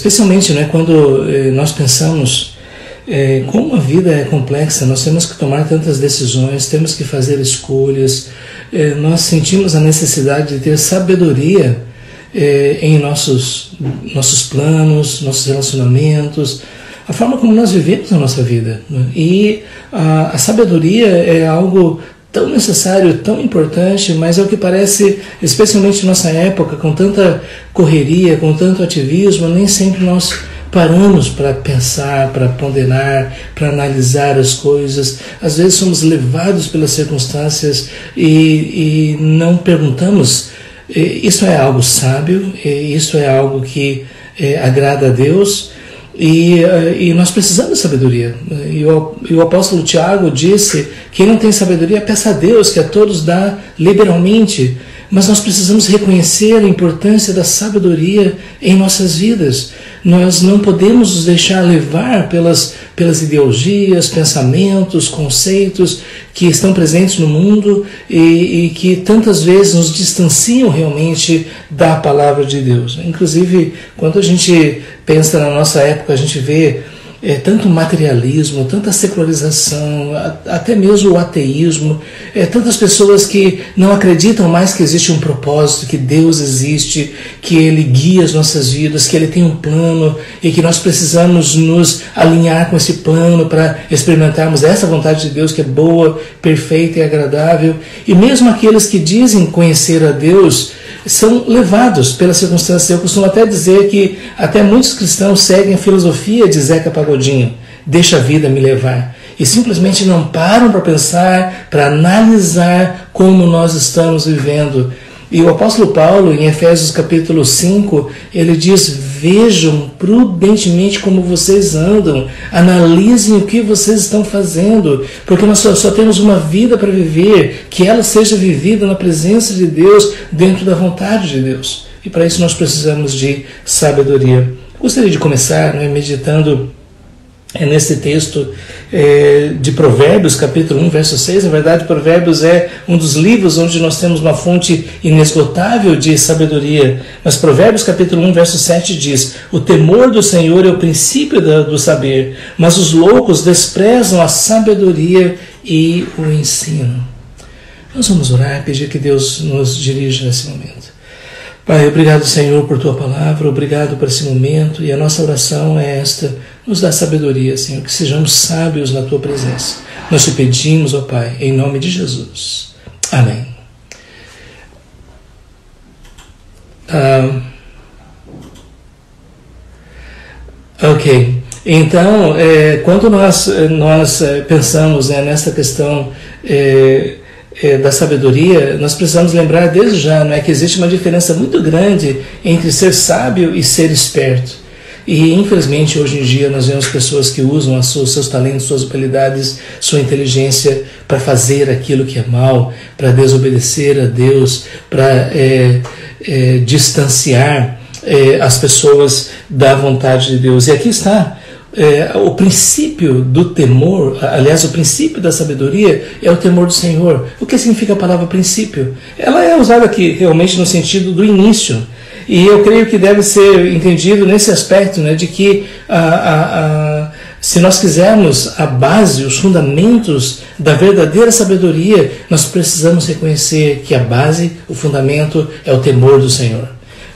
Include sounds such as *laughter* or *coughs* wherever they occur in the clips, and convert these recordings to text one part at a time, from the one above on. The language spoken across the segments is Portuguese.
especialmente né, quando eh, nós pensamos eh, como a vida é complexa, nós temos que tomar tantas decisões, temos que fazer escolhas, eh, nós sentimos a necessidade de ter sabedoria eh, em nossos, nossos planos, nossos relacionamentos, a forma como nós vivemos a nossa vida. Né? E a, a sabedoria é algo tão necessário, tão importante, mas é o que parece, especialmente nossa época, com tanta correria, com tanto ativismo, nem sempre nós paramos para pensar, para ponderar, para analisar as coisas. Às vezes somos levados pelas circunstâncias e, e não perguntamos. Isso é algo sábio, isso é algo que é, agrada a Deus e, eh, e, nós precisamos de sabedoria. E o, e o, apóstolo Tiago disse: quem não tem sabedoria, peça a Deus, que a todos dá liberalmente. Mas nós precisamos reconhecer a importância da sabedoria em nossas vidas. Nós não podemos nos deixar levar pelas, pelas ideologias, pensamentos, conceitos que estão presentes no mundo e, e que tantas vezes nos distanciam realmente da palavra de Deus. Inclusive, quando a gente pensa na nossa época, a gente vê é, tanto materialismo, tanta secularização, até mesmo o ateísmo, é, tantas pessoas que não acreditam mais que existe um propósito, que Deus existe, que Ele guia as nossas vidas, que Ele tem um plano e que nós precisamos nos alinhar com esse plano para experimentarmos essa vontade de Deus que é boa, perfeita e agradável. E mesmo aqueles que dizem conhecer a Deus, são levados pelas circunstâncias. Eu costumo até dizer que até muitos cristãos seguem a filosofia de Zeca Pagodinho, deixa a vida me levar. E simplesmente não param para pensar, para analisar como nós estamos vivendo e o apóstolo Paulo, em Efésios capítulo 5, ele diz: Vejam prudentemente como vocês andam, analisem o que vocês estão fazendo, porque nós só, só temos uma vida para viver, que ela seja vivida na presença de Deus, dentro da vontade de Deus. E para isso nós precisamos de sabedoria. Gostaria de começar né, meditando é nesse texto é, de Provérbios, capítulo 1, verso 6. Na verdade, Provérbios é um dos livros onde nós temos uma fonte inesgotável de sabedoria. Mas Provérbios, capítulo 1, verso 7 diz: O temor do Senhor é o princípio do saber, mas os loucos desprezam a sabedoria e o ensino. Nós vamos orar e pedir que Deus nos dirija nesse momento. Pai, obrigado, Senhor, por tua palavra, obrigado por esse momento e a nossa oração é esta nos dá sabedoria, Senhor, que sejamos sábios na tua presença. Nós te pedimos, ó Pai, em nome de Jesus. Amém. Ah, ok. Então, é, quando nós, nós é, pensamos né, nessa questão é, é, da sabedoria, nós precisamos lembrar desde já não é, que existe uma diferença muito grande entre ser sábio e ser esperto. E infelizmente hoje em dia nós vemos pessoas que usam seus, seus talentos, suas habilidades, sua inteligência para fazer aquilo que é mal, para desobedecer a Deus, para é, é, distanciar é, as pessoas da vontade de Deus. E aqui está. É, o princípio do temor, aliás, o princípio da sabedoria é o temor do Senhor. O que significa a palavra princípio? Ela é usada aqui realmente no sentido do início. E eu creio que deve ser entendido nesse aspecto, né, de que a, a, a, se nós quisermos a base, os fundamentos da verdadeira sabedoria, nós precisamos reconhecer que a base, o fundamento é o temor do Senhor.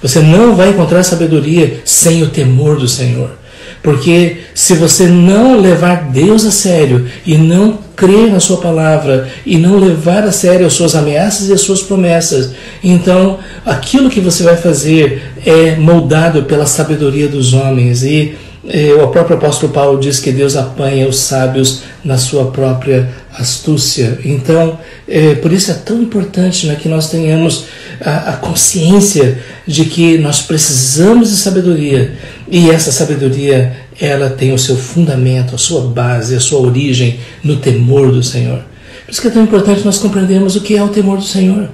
Você não vai encontrar sabedoria sem o temor do Senhor. Porque se você não levar Deus a sério e não crer na Sua palavra e não levar a sério as suas ameaças e as suas promessas, então aquilo que você vai fazer é moldado pela sabedoria dos homens. E eh, o próprio apóstolo Paulo diz que Deus apanha os sábios na sua própria astúcia. Então, é, por isso é tão importante né, que nós tenhamos a, a, consciência de que nós precisamos de sabedoria e essa sabedoria ela tem o seu fundamento, a sua base, a sua origem no temor do Senhor. Por isso que é tão importante nós compreendermos o que é o temor do Senhor.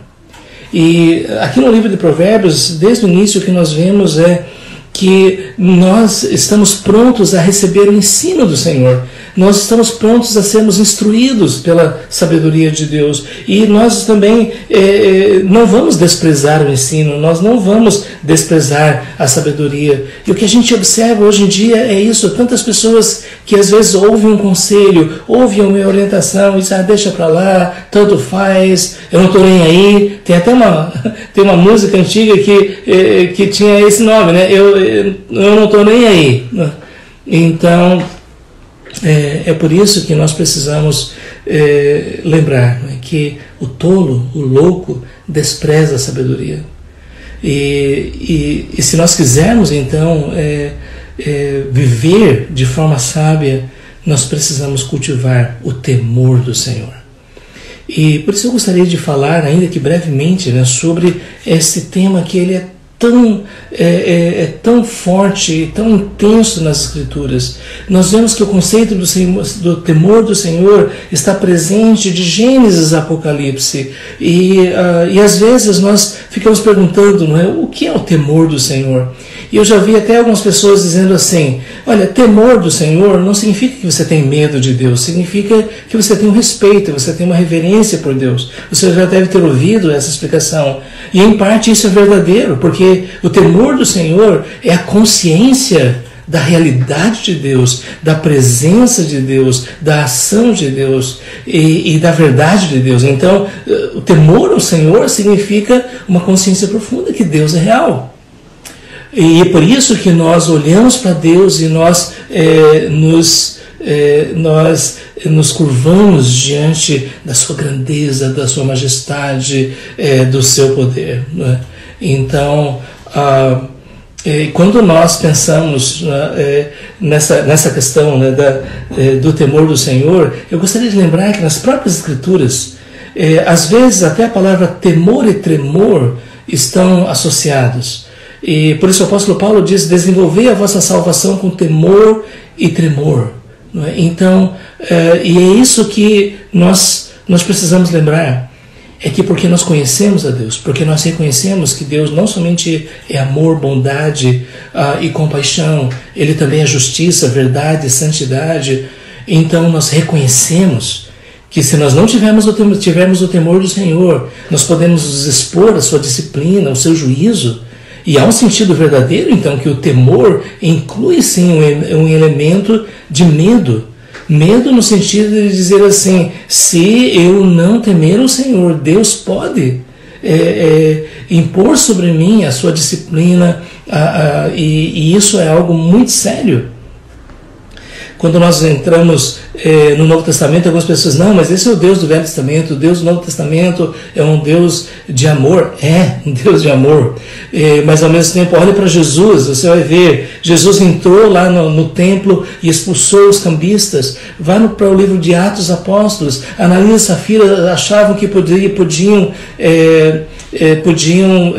E aqui no livro de Provérbios, desde o início, o que nós vemos é que nós estamos prontos a receber o ensino do Senhor. Nós estamos prontos a sermos instruídos pela sabedoria de Deus. E nós também é, não vamos desprezar o ensino, nós não vamos desprezar a sabedoria. E o que a gente observa hoje em dia é isso: tantas pessoas que às vezes ouvem um conselho, ouvem uma orientação e dizem, ah, deixa para lá, tanto faz, eu não estou nem aí. Tem até uma, *laughs* tem uma música antiga que, é, que tinha esse nome, né? Eu, eu não estou nem aí. Então, é, é, por isso que nós precisamos é, lembrar né, que o tolo, o louco, despreza a sabedoria. E, e, e se nós quisermos então é, é, viver de forma sábia, nós precisamos cultivar o temor do Senhor. E por isso eu gostaria de falar, ainda que brevemente, né, sobre esse tema que ele é tão, é, é, é, tão forte tão intenso nas Escrituras. Nós vemos que o conceito do, Senhor, do temor do Senhor está presente de Gênesis a Apocalipse. E, uh, e às vezes nós ficamos perguntando não é, o que é o temor do Senhor? E eu já vi até algumas pessoas dizendo assim: olha, temor do Senhor não significa que você tem medo de Deus, significa que você tem um respeito, você tem uma reverência por Deus. Você já deve ter ouvido essa explicação. E em parte isso é verdadeiro, porque o temor do Senhor é a consciência da realidade de Deus, da presença de Deus, da ação de Deus e, e, da verdade de Deus. Então, eh, o temor ao Senhor significa uma consciência profunda que Deus é real. E é por isso que nós olhamos para Deus e nós é, nos, é, nós nos curvamos diante da sua grandeza, da sua majestade, é, do seu poder. É? Então, ah, quando nós pensamos né, nessa, nessa questão né, da, do temor do Senhor, eu gostaria de lembrar que nas próprias Escrituras, às vezes até a palavra temor e tremor estão associados. E por isso o apóstolo Paulo diz: desenvolver a vossa salvação com temor e tremor. É? Então, é, e é isso que nós, nós precisamos lembrar. É que porque nós conhecemos a Deus, porque nós reconhecemos que Deus não somente é amor, bondade ah, e compaixão, Ele também é justiça, verdade, santidade. Então nós reconhecemos que se nós não tivermos o, tivermos o temor do Senhor, nós podemos nos expor à sua disciplina, ao seu juízo, e há um sentido verdadeiro, então, que o temor inclui sim um, um elemento de medo. Medo no sentido de dizer assim: se eu não temer o Senhor, Deus pode é, é, impor sobre mim a sua disciplina, a, a, e, e isso é algo muito sério. Quando nós entramos eh, no Novo Testamento, algumas pessoas, não, mas esse é o Deus do Velho Testamento, o Deus do Novo Testamento é um Deus de amor. É, *laughs* um Deus de amor. Eh, mas ao mesmo tempo, olhe para Jesus, você vai ver, Jesus entrou lá no, no templo e expulsou os cambistas. Vá para o livro de Atos Apóstolos, Analisa e Safira achavam que podia, podiam, eh, podiam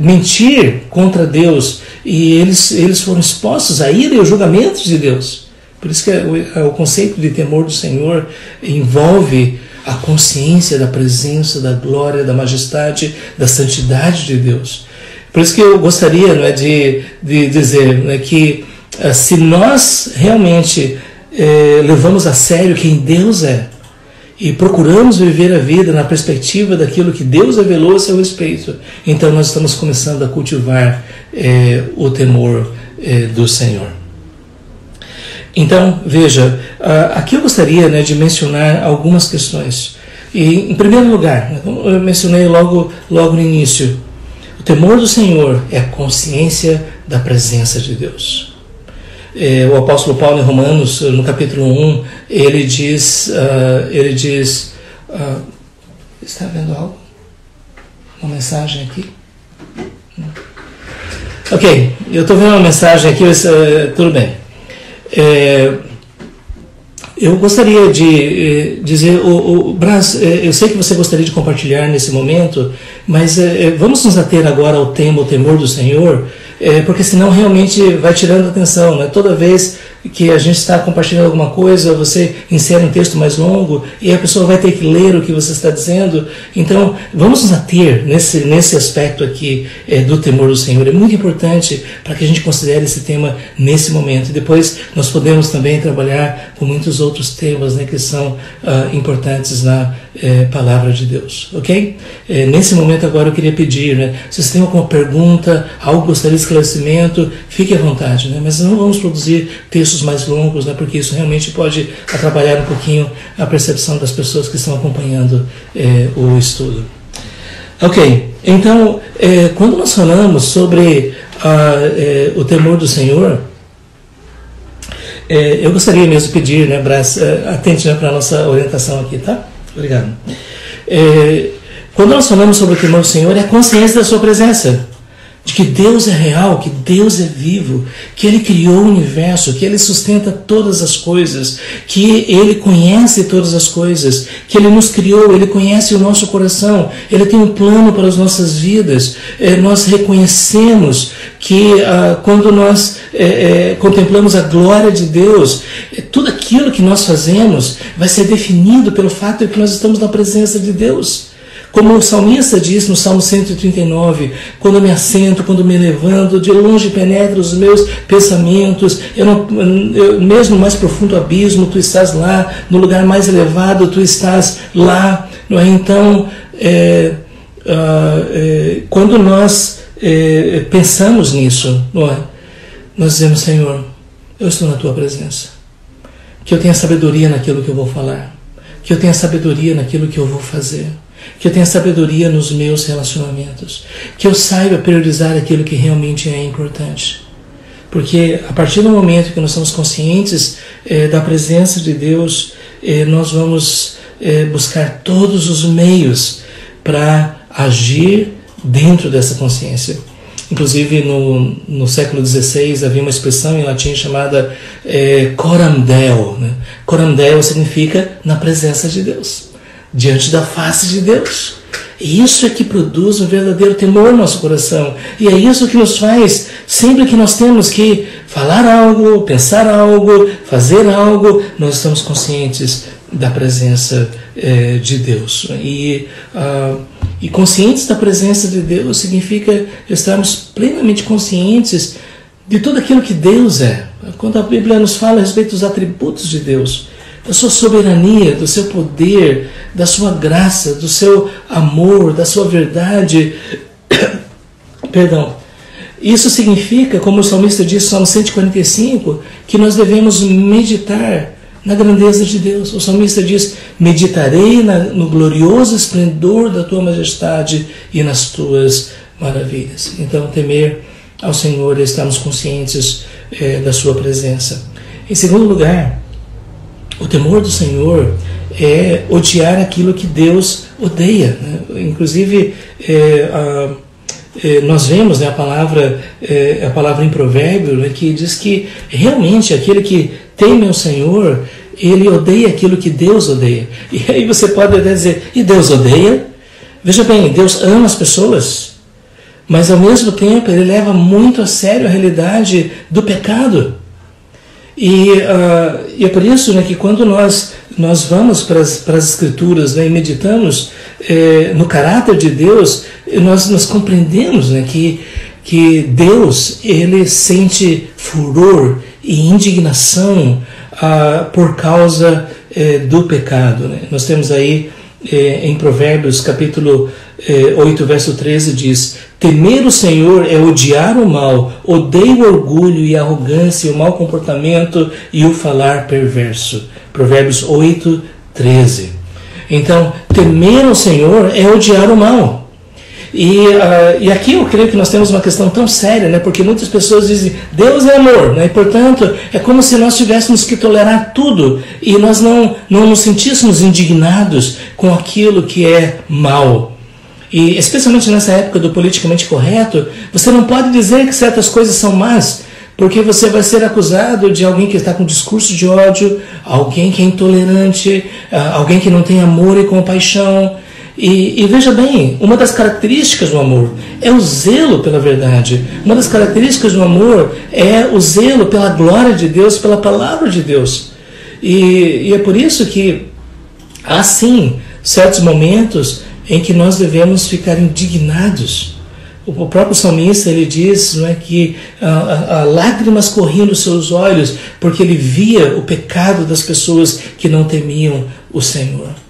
mentir contra Deus e eles, eles foram expostos à ira e aos julgamentos de Deus. Por isso que o, é, o conceito de temor do Senhor envolve a consciência da presença, da glória, da majestade, da santidade de Deus. Por isso que eu gostaria não é, de, de dizer não é, que eh, se nós realmente eh, levamos a sério quem Deus é, e procuramos viver a vida na perspectiva daquilo que Deus revelou a seu respeito, então nós estamos começando a cultivar é, o temor é, do Senhor. Então, veja, aqui eu gostaria né, de mencionar algumas questões. E, em primeiro lugar, eu mencionei logo, logo no início, o temor do Senhor é a consciência da presença de Deus. É, o apóstolo Paulo em Romanos, no capítulo 1, ele diz, uh, ele diz, uh, está vendo algo? Uma mensagem aqui? Ok, eu estou vendo uma mensagem aqui, mas, uh, tudo bem. É, eu gostaria de eh, dizer, o, o Brás, eh, eu sei que você gostaria de compartilhar nesse momento, mas eh, vamos nos ater agora ao tema, o temor do Senhor, porque senão realmente vai tirando atenção. Né? Toda vez que a gente está compartilhando alguma coisa, você insere um texto mais longo e a pessoa vai ter que ler o que você está dizendo. Então, vamos nos ater nesse, nesse aspecto aqui é, do temor do Senhor. É muito importante para que a gente considere esse tema nesse momento. Depois nós podemos também trabalhar com muitos outros temas né, que são uh, importantes na é, palavra de Deus, ok? É, nesse momento agora eu queria pedir, né, se você tem alguma pergunta, algo gostaria de esclarecimento, fique à vontade, né, mas não vamos produzir textos mais longos, né, porque isso realmente pode atrapalhar um pouquinho a percepção das pessoas que estão acompanhando é, o estudo. Ok, então, é, quando nós falamos sobre é, o temor do Senhor, é, eu gostaria mesmo de pedir, né, Brás, atente né, para a nossa orientação aqui, tá? Obrigado. É, quando nós falamos sobre o temor do Senhor, é a consciência da sua presença de que Deus é real, que Deus é vivo, que Ele criou o universo, que Ele sustenta todas as coisas, que Ele conhece todas as coisas, que Ele nos criou, Ele conhece o nosso coração, Ele tem um plano para as nossas vidas. É, nós reconhecemos que ah, quando nós é, é, contemplamos a glória de Deus, é, tudo aquilo que nós fazemos vai ser definido pelo fato de que nós estamos na presença de Deus. Como o salmista diz no Salmo 139, quando me assento, quando me levanto, de longe penetra os meus pensamentos, eu não, eu, mesmo no mais profundo abismo, tu estás lá, no lugar mais elevado, tu estás lá. Não é? Então, é, é, quando nós é, pensamos nisso, não é? nós dizemos, Senhor, eu estou na tua presença. Que eu tenha sabedoria naquilo que eu vou falar. Que eu tenha sabedoria naquilo que eu vou fazer que eu tenha sabedoria nos meus relacionamentos, que eu saiba priorizar aquilo que realmente é importante. Porque a partir do momento que nós somos conscientes eh, da presença de Deus, eh, nós vamos eh, buscar todos os meios para agir dentro dessa consciência. Inclusive, no, no século XVI havia uma expressão em latim chamada eh, coram deo. Né? Coram deo significa na presença de Deus diante da face de Deus. E isso é que produz um verdadeiro temor no nosso coração. E é isso que nos faz, sempre que nós temos que falar algo, pensar algo, fazer algo, nós estamos conscientes da presença eh, de Deus. E, uh, e conscientes da presença de Deus significa estarmos plenamente conscientes de tudo aquilo que Deus é. Quando a Bíblia nos fala a respeito dos atributos de Deus, da sua soberania, do seu poder, da sua graça, do seu amor, da sua verdade. *coughs* Perdão. Isso significa, como o salmista diz Salmo 145, que nós devemos meditar na grandeza de Deus. O salmista diz: Meditarei na, no glorioso esplendor da tua majestade e nas tuas maravilhas. Então, temer ao Senhor e estarmos conscientes é, da Sua presença. Em segundo lugar, o temor do Senhor é odiar aquilo que Deus odeia. Né? Inclusive, é, a, é, nós vemos né, a, palavra, é, a palavra em provérbio né, que diz que realmente aquele que teme ao Senhor, ele odeia aquilo que Deus odeia. E aí você pode até dizer, e Deus odeia? Veja bem, Deus ama as pessoas, mas ao mesmo tempo ele leva muito a sério a realidade do pecado. E, uh, e é por isso né, que quando nós, nós vamos para as, Escrituras né, e meditamos eh, no caráter de Deus, nós, nós compreendemos né, que, que Deus ele sente furor e indignação uh, por causa eh, do pecado. Né? Nós temos aí eh, em Provérbios capítulo 8, eh, verso 13 diz: Temer o Senhor é odiar o mal, odeio o orgulho e a arrogância, o mau comportamento e o falar perverso. Provérbios 8, 13. Então, temer o Senhor é odiar o mal. E, uh, e aqui eu creio que nós temos uma questão tão séria, né? porque muitas pessoas dizem Deus é amor, né? e portanto é como se nós tivéssemos que tolerar tudo e nós não, não nos sentíssemos indignados com aquilo que é mal. E especialmente nessa época do politicamente correto, você não pode dizer que certas coisas são más, porque você vai ser acusado de alguém que está com discurso de ódio, alguém que é intolerante, ah, alguém que não tem amor e compaixão. E, e, veja bem, uma das características do amor é o zelo pela verdade. Uma das características do amor é o zelo pela glória de Deus, pela palavra de Deus. E, e é por isso que há sim certos momentos em que nós devemos ficar indignados. O próprio salmista ele diz não é, que ah, ah, lágrimas corriam dos seus olhos porque ele via o pecado das pessoas que não temiam o Senhor.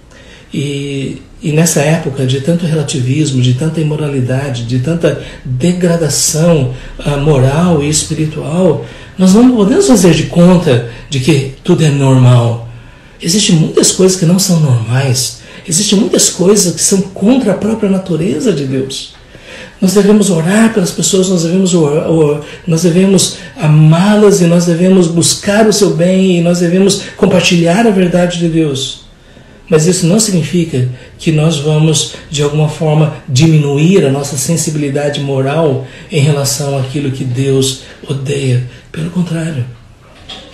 E, e nessa época de tanto relativismo, de tanta imoralidade, de tanta degradação uh, moral e espiritual, nós não podemos fazer de conta de que tudo é normal. Existem muitas coisas que não são normais. Existem muitas coisas que são contra a própria natureza de Deus. Nós devemos orar pelas pessoas, nós devemos, nós devemos amá-las e nós devemos buscar o seu bem e nós devemos compartilhar a verdade de Deus. Mas isso não significa que nós vamos, de alguma forma, diminuir a nossa sensibilidade moral em relação àquilo que Deus odeia. Pelo contrário.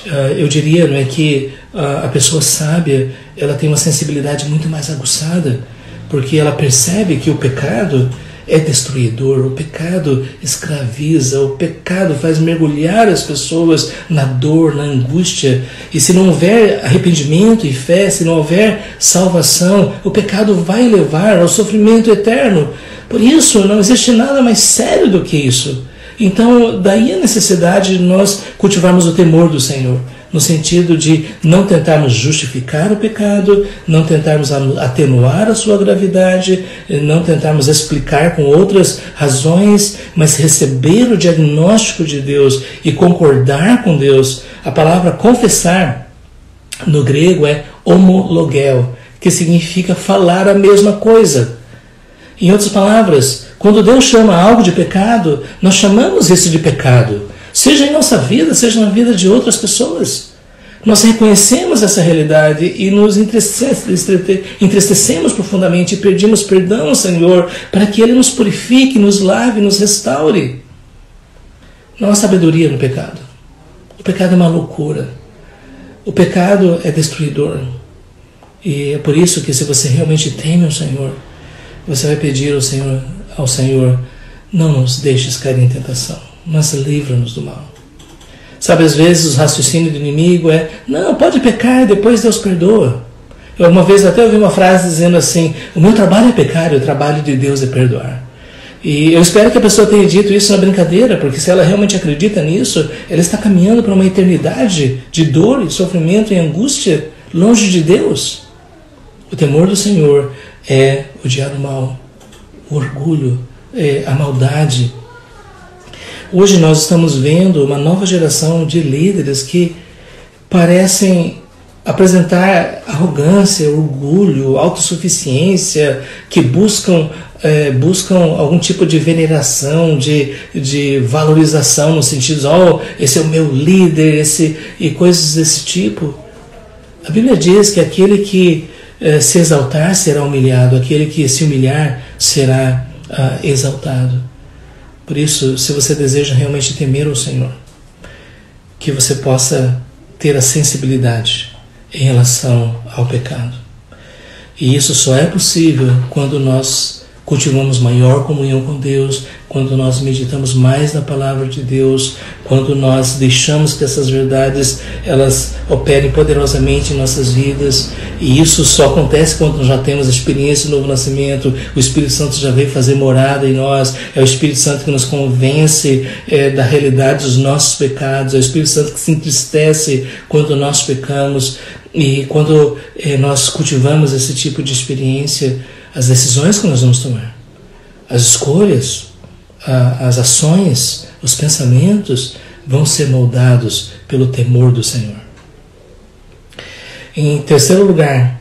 Ah, eu diria não é, que a pessoa sábia ela tem uma sensibilidade muito mais aguçada, porque ela percebe que o pecado é destruidor, o pecado escraviza, o pecado faz mergulhar as pessoas na dor, na angústia. E se não houver arrependimento e fé, se não houver salvação, o pecado vai levar ao sofrimento eterno. Por isso, não existe nada mais sério do que isso. Então, daí a necessidade de nós cultivarmos o temor do Senhor no sentido de não tentarmos justificar o pecado, não tentarmos atenuar a sua gravidade, não tentarmos explicar com outras razões, mas receber o diagnóstico de Deus e concordar com Deus. A palavra confessar no grego é homologel, que significa falar a mesma coisa. Em outras palavras, quando Deus chama algo de pecado, nós chamamos isso de pecado seja em nossa vida, seja na vida de outras pessoas. Nós reconhecemos essa realidade e nos entristecemos profundamente e pedimos perdão ao Senhor para que Ele nos purifique, nos lave, nos restaure. Não há sabedoria no pecado. O pecado é uma loucura. O pecado é destruidor. E é por isso que se você realmente teme o Senhor, você vai pedir ao Senhor, ao Senhor, não nos deixes cair em tentação mas livra-nos do mal. Sabe, às vezes o raciocínio do inimigo é: não, pode pecar, depois Deus perdoa. Eu uma vez até ouvi uma frase dizendo assim: o meu trabalho é pecar, o trabalho de Deus é perdoar. E eu espero que a pessoa tenha dito isso na brincadeira, porque se ela realmente acredita nisso, ela está caminhando para uma eternidade de dor, e sofrimento e angústia longe de Deus. O temor do Senhor é odiar o mal, o orgulho, é a maldade, Hoje nós estamos vendo uma nova geração de líderes que parecem apresentar arrogância, orgulho, autossuficiência, que buscam, é, buscam algum tipo de veneração, de, de valorização no sentido de, oh, esse é o meu líder, esse, e coisas desse tipo. A Bíblia diz que aquele que é, se exaltar será humilhado, aquele que se humilhar será ah, exaltado. Por isso, se você deseja realmente temer o Senhor, que você possa ter a sensibilidade em relação ao pecado. E isso só é possível quando nós cultivamos maior comunhão com Deus, quando nós meditamos mais na palavra de Deus, quando nós deixamos que essas verdades elas operem poderosamente em nossas vidas. E isso só acontece quando nós já temos a experiência do novo nascimento. O Espírito Santo já veio fazer morada em nós. É o Espírito Santo que nos convence é, da realidade dos nossos pecados. É o Espírito Santo que se entristece quando nós pecamos. E quando é, nós cultivamos esse tipo de experiência, as decisões que nós vamos tomar, as escolhas, as ações, os pensamentos vão ser moldados pelo temor do Senhor. Em terceiro lugar,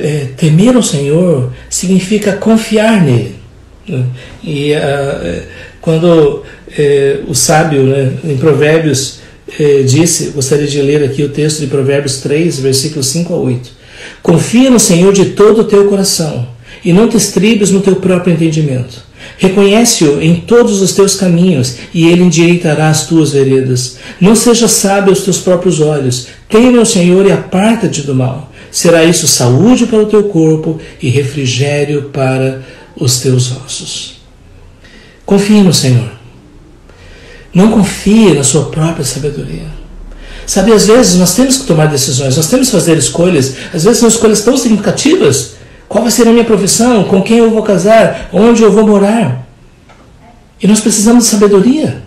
é, temer o Senhor significa confiar nele. Né? E é, quando é, o sábio, né, em Provérbios, é, disse, gostaria de ler aqui o texto de Provérbios 3, versículos 5 a 8. Confia no Senhor de todo o teu coração e não te estribes no teu próprio entendimento. Reconhece-o em todos os teus caminhos e ele endireitará as tuas veredas. Não seja sábio aos teus próprios olhos. Teme o Senhor e aparta-te do mal. será isso saúde para o teu corpo e refrigério para os teus ossos. Confie no Senhor. Não confie na sua própria sabedoria. Sabe, às vezes nós temos que tomar decisões, nós temos que fazer escolhas, às vezes são escolhas tão significativas. Qual vai ser a minha profissão? Com quem eu vou casar? Onde eu vou morar? E nós precisamos de sabedoria.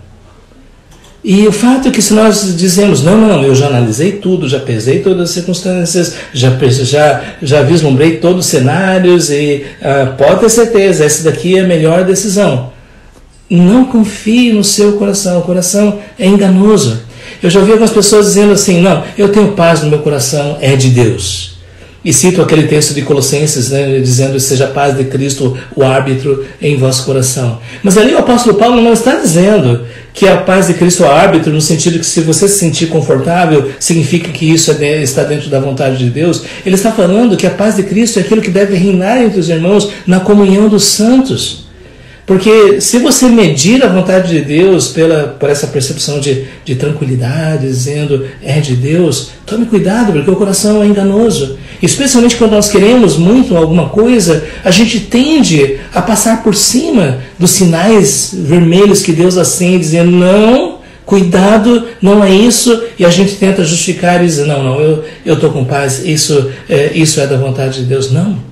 E o fato é que se nós dizemos, não, não, eu já analisei tudo, já pesei todas as circunstâncias, já, já, já vislumbrei todos os cenários e uh, pode ter certeza, essa daqui é a melhor decisão. Não confie no seu coração, o coração é enganoso. Eu já ouvi algumas pessoas dizendo assim: não, eu tenho paz no meu coração, é de Deus. E cito aquele texto de Colossenses, né, dizendo: seja a paz de Cristo o árbitro em vosso coração. Mas ali o apóstolo Paulo não está dizendo que a paz de Cristo é o árbitro, no sentido que se você se sentir confortável, significa que isso é está dentro da vontade de Deus. Ele está falando que a paz de Cristo é aquilo que deve reinar entre os irmãos na comunhão dos santos. Porque se você medir a vontade de Deus pela, por essa percepção de, de tranquilidade, dizendo é de Deus, tome cuidado, porque o coração é enganoso. Especialmente quando nós queremos muito alguma coisa, a gente tende a passar por cima dos sinais vermelhos que Deus acende, dizendo não, cuidado, não é isso, e a gente tenta justificar e dizer, não, não, eu estou com paz, isso é, isso é da vontade de Deus. Não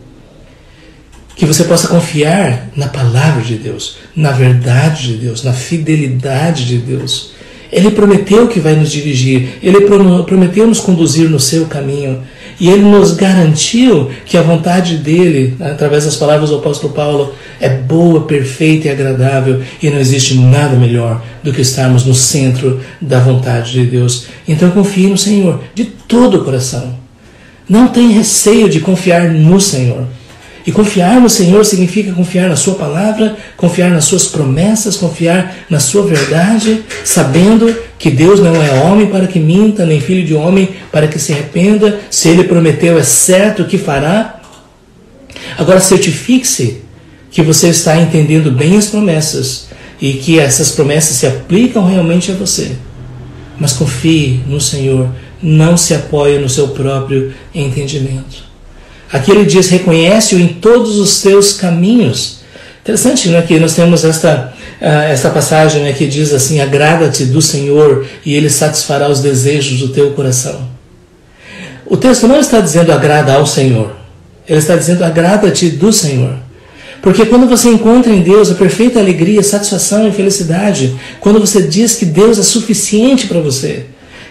que você possa confiar na palavra de Deus, na verdade de Deus, na fidelidade de Deus. Ele prometeu que vai nos dirigir, ele prometeu nos conduzir no seu caminho, e ele nos garantiu que a vontade dele, através das palavras do apóstolo Paulo, é boa, perfeita e agradável, e não existe nada melhor do que estarmos no centro da vontade de Deus. Então confie no Senhor de todo o coração. Não tenha receio de confiar no Senhor. E confiar no Senhor significa confiar na Sua palavra, confiar nas Suas promessas, confiar na Sua verdade, sabendo que Deus não é homem para que minta, nem filho de homem para que se arrependa. Se Ele prometeu, é certo que fará. Agora, certifique-se que você está entendendo bem as promessas e que essas promessas se aplicam realmente a você. Mas confie no Senhor, não se apoie no seu próprio entendimento. Aqui ele diz: reconhece-o em todos os teus caminhos. Interessante, né? Que nós temos esta, uh, esta passagem né, que diz assim: agrada-te do Senhor e ele satisfará os desejos do teu coração. O texto não está dizendo agrada ao Senhor, ele está dizendo agrada-te do Senhor. Porque quando você encontra em Deus a perfeita alegria, satisfação e felicidade, quando você diz que Deus é suficiente para você,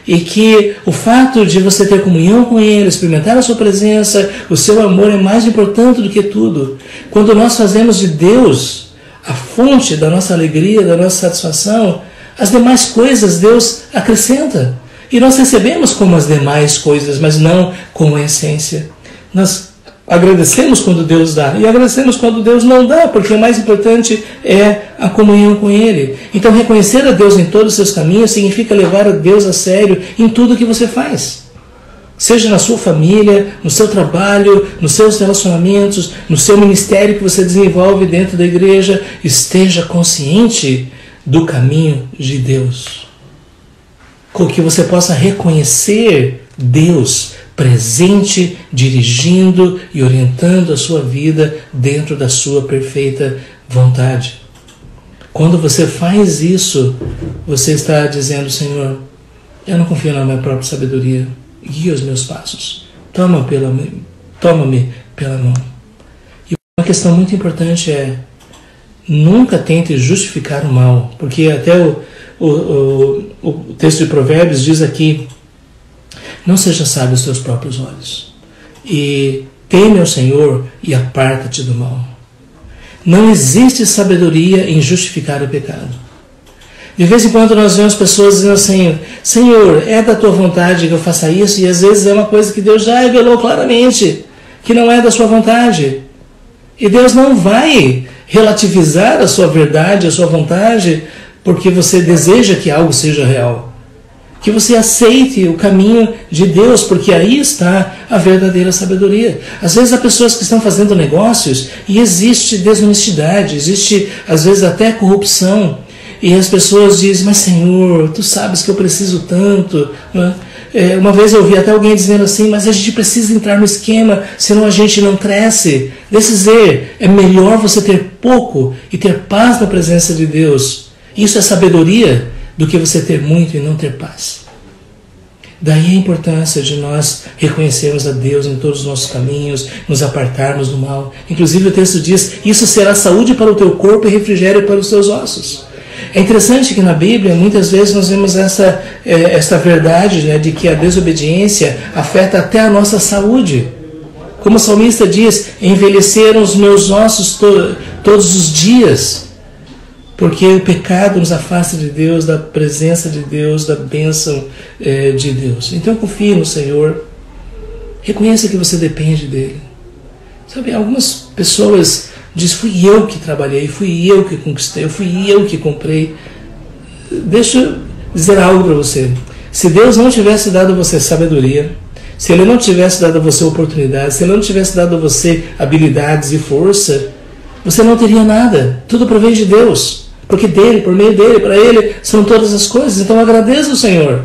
e que o fato de você ter comunhão com Ele, experimentar a Sua presença, o seu amor é mais importante do que tudo. Quando nós fazemos de Deus a fonte da nossa alegria, da nossa satisfação, as demais coisas Deus acrescenta. E nós recebemos como as demais coisas, mas não como a essência. Nós Agradecemos quando Deus dá e agradecemos quando Deus não dá, porque o mais importante é a comunhão com Ele. Então, reconhecer a Deus em todos os seus caminhos significa levar a Deus a sério em tudo que você faz. Seja na sua família, no seu trabalho, nos seus relacionamentos, no seu ministério que você desenvolve dentro da igreja, esteja consciente do caminho de Deus. Com que você possa reconhecer Deus presente, dirigindo e orientando a sua vida dentro da sua perfeita vontade. Quando você faz isso, você está dizendo, Senhor, eu não confio na minha própria sabedoria, guia os meus passos, toma pela, toma-me pela mão. E uma questão muito importante é, nunca tente justificar o mal, porque até o, o, o, o texto de Provérbios diz aqui, não seja sábio aos teus próprios olhos. E teme ao Senhor e aparta-te do mal. Não existe sabedoria em justificar o pecado. De vez em quando nós vemos pessoas dizendo assim: Senhor, é da tua vontade que eu faça isso, e às vezes é uma coisa que Deus já revelou claramente que não é da sua vontade. E Deus não vai relativizar a sua verdade, a sua vontade, porque você deseja que algo seja real que você aceite o caminho de Deus, porque aí está a verdadeira sabedoria. Às vezes há pessoas que estão fazendo negócios e existe desonestidade, existe às vezes até corrupção. E as pessoas dizem, mas Senhor, tu sabes que eu preciso tanto. É? é, uma vez eu ouvi até alguém dizendo assim, mas a gente precisa entrar no esquema, senão a gente não cresce. Dizer, é melhor você ter pouco e ter paz na presença de Deus. Isso é sabedoria do que você ter muito e não ter paz. Daí a importância de nós reconhecermos a Deus em todos os nossos caminhos, nos apartarmos do mal. Inclusive o texto diz: Isso será saúde para o teu corpo e refrigério para os teus ossos. É interessante que na Bíblia muitas vezes nós vemos essa, eh, essa verdade né, de que a desobediência afeta até a nossa saúde. Como o salmista diz: Envelheceram os meus ossos to todos os dias. Porque o pecado nos afasta de Deus, da presença de Deus, da bênção eh, de Deus. Então confie no Senhor. Reconheça que você depende dele. Sabe, algumas pessoas Diz: fui eu que trabalhei, fui eu que conquistei, fui eu que comprei. Deixa eu dizer algo para você. Se Deus não tivesse dado a você sabedoria, se Ele não tivesse dado a você oportunidades, se Ele não tivesse dado a você habilidades e força, você não teria nada. Tudo provém de Deus. Porque dele, por meio dele, para Ele são todas as coisas. Então agradeça ao Senhor.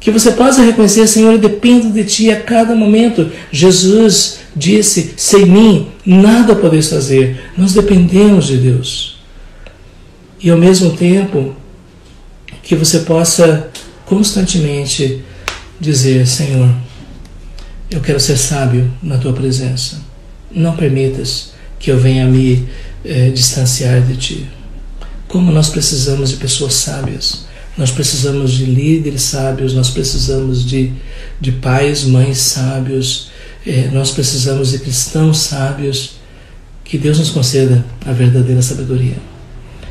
Que você possa reconhecer, Senhor, eu dependo de Ti a cada momento. Jesus disse: sem mim nada podeis fazer. Nós dependemos de Deus. E ao mesmo tempo, que você possa constantemente dizer: Senhor, eu quero ser sábio na tua presença. Não permitas que eu venha me eh, distanciar de ti. Como nós precisamos de pessoas sábias nós precisamos de líderes sábios, nós precisamos de, de pais, mães sábios, eh, nós precisamos de cristãos sábios. Que Deus nos conceda a verdadeira sabedoria.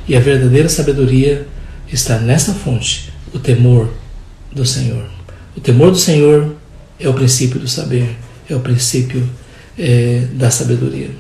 E a verdadeira sabedoria está nesta fonte, o temor do Senhor. O temor do Senhor é o princípio do saber, é o princípio eh, da sabedoria.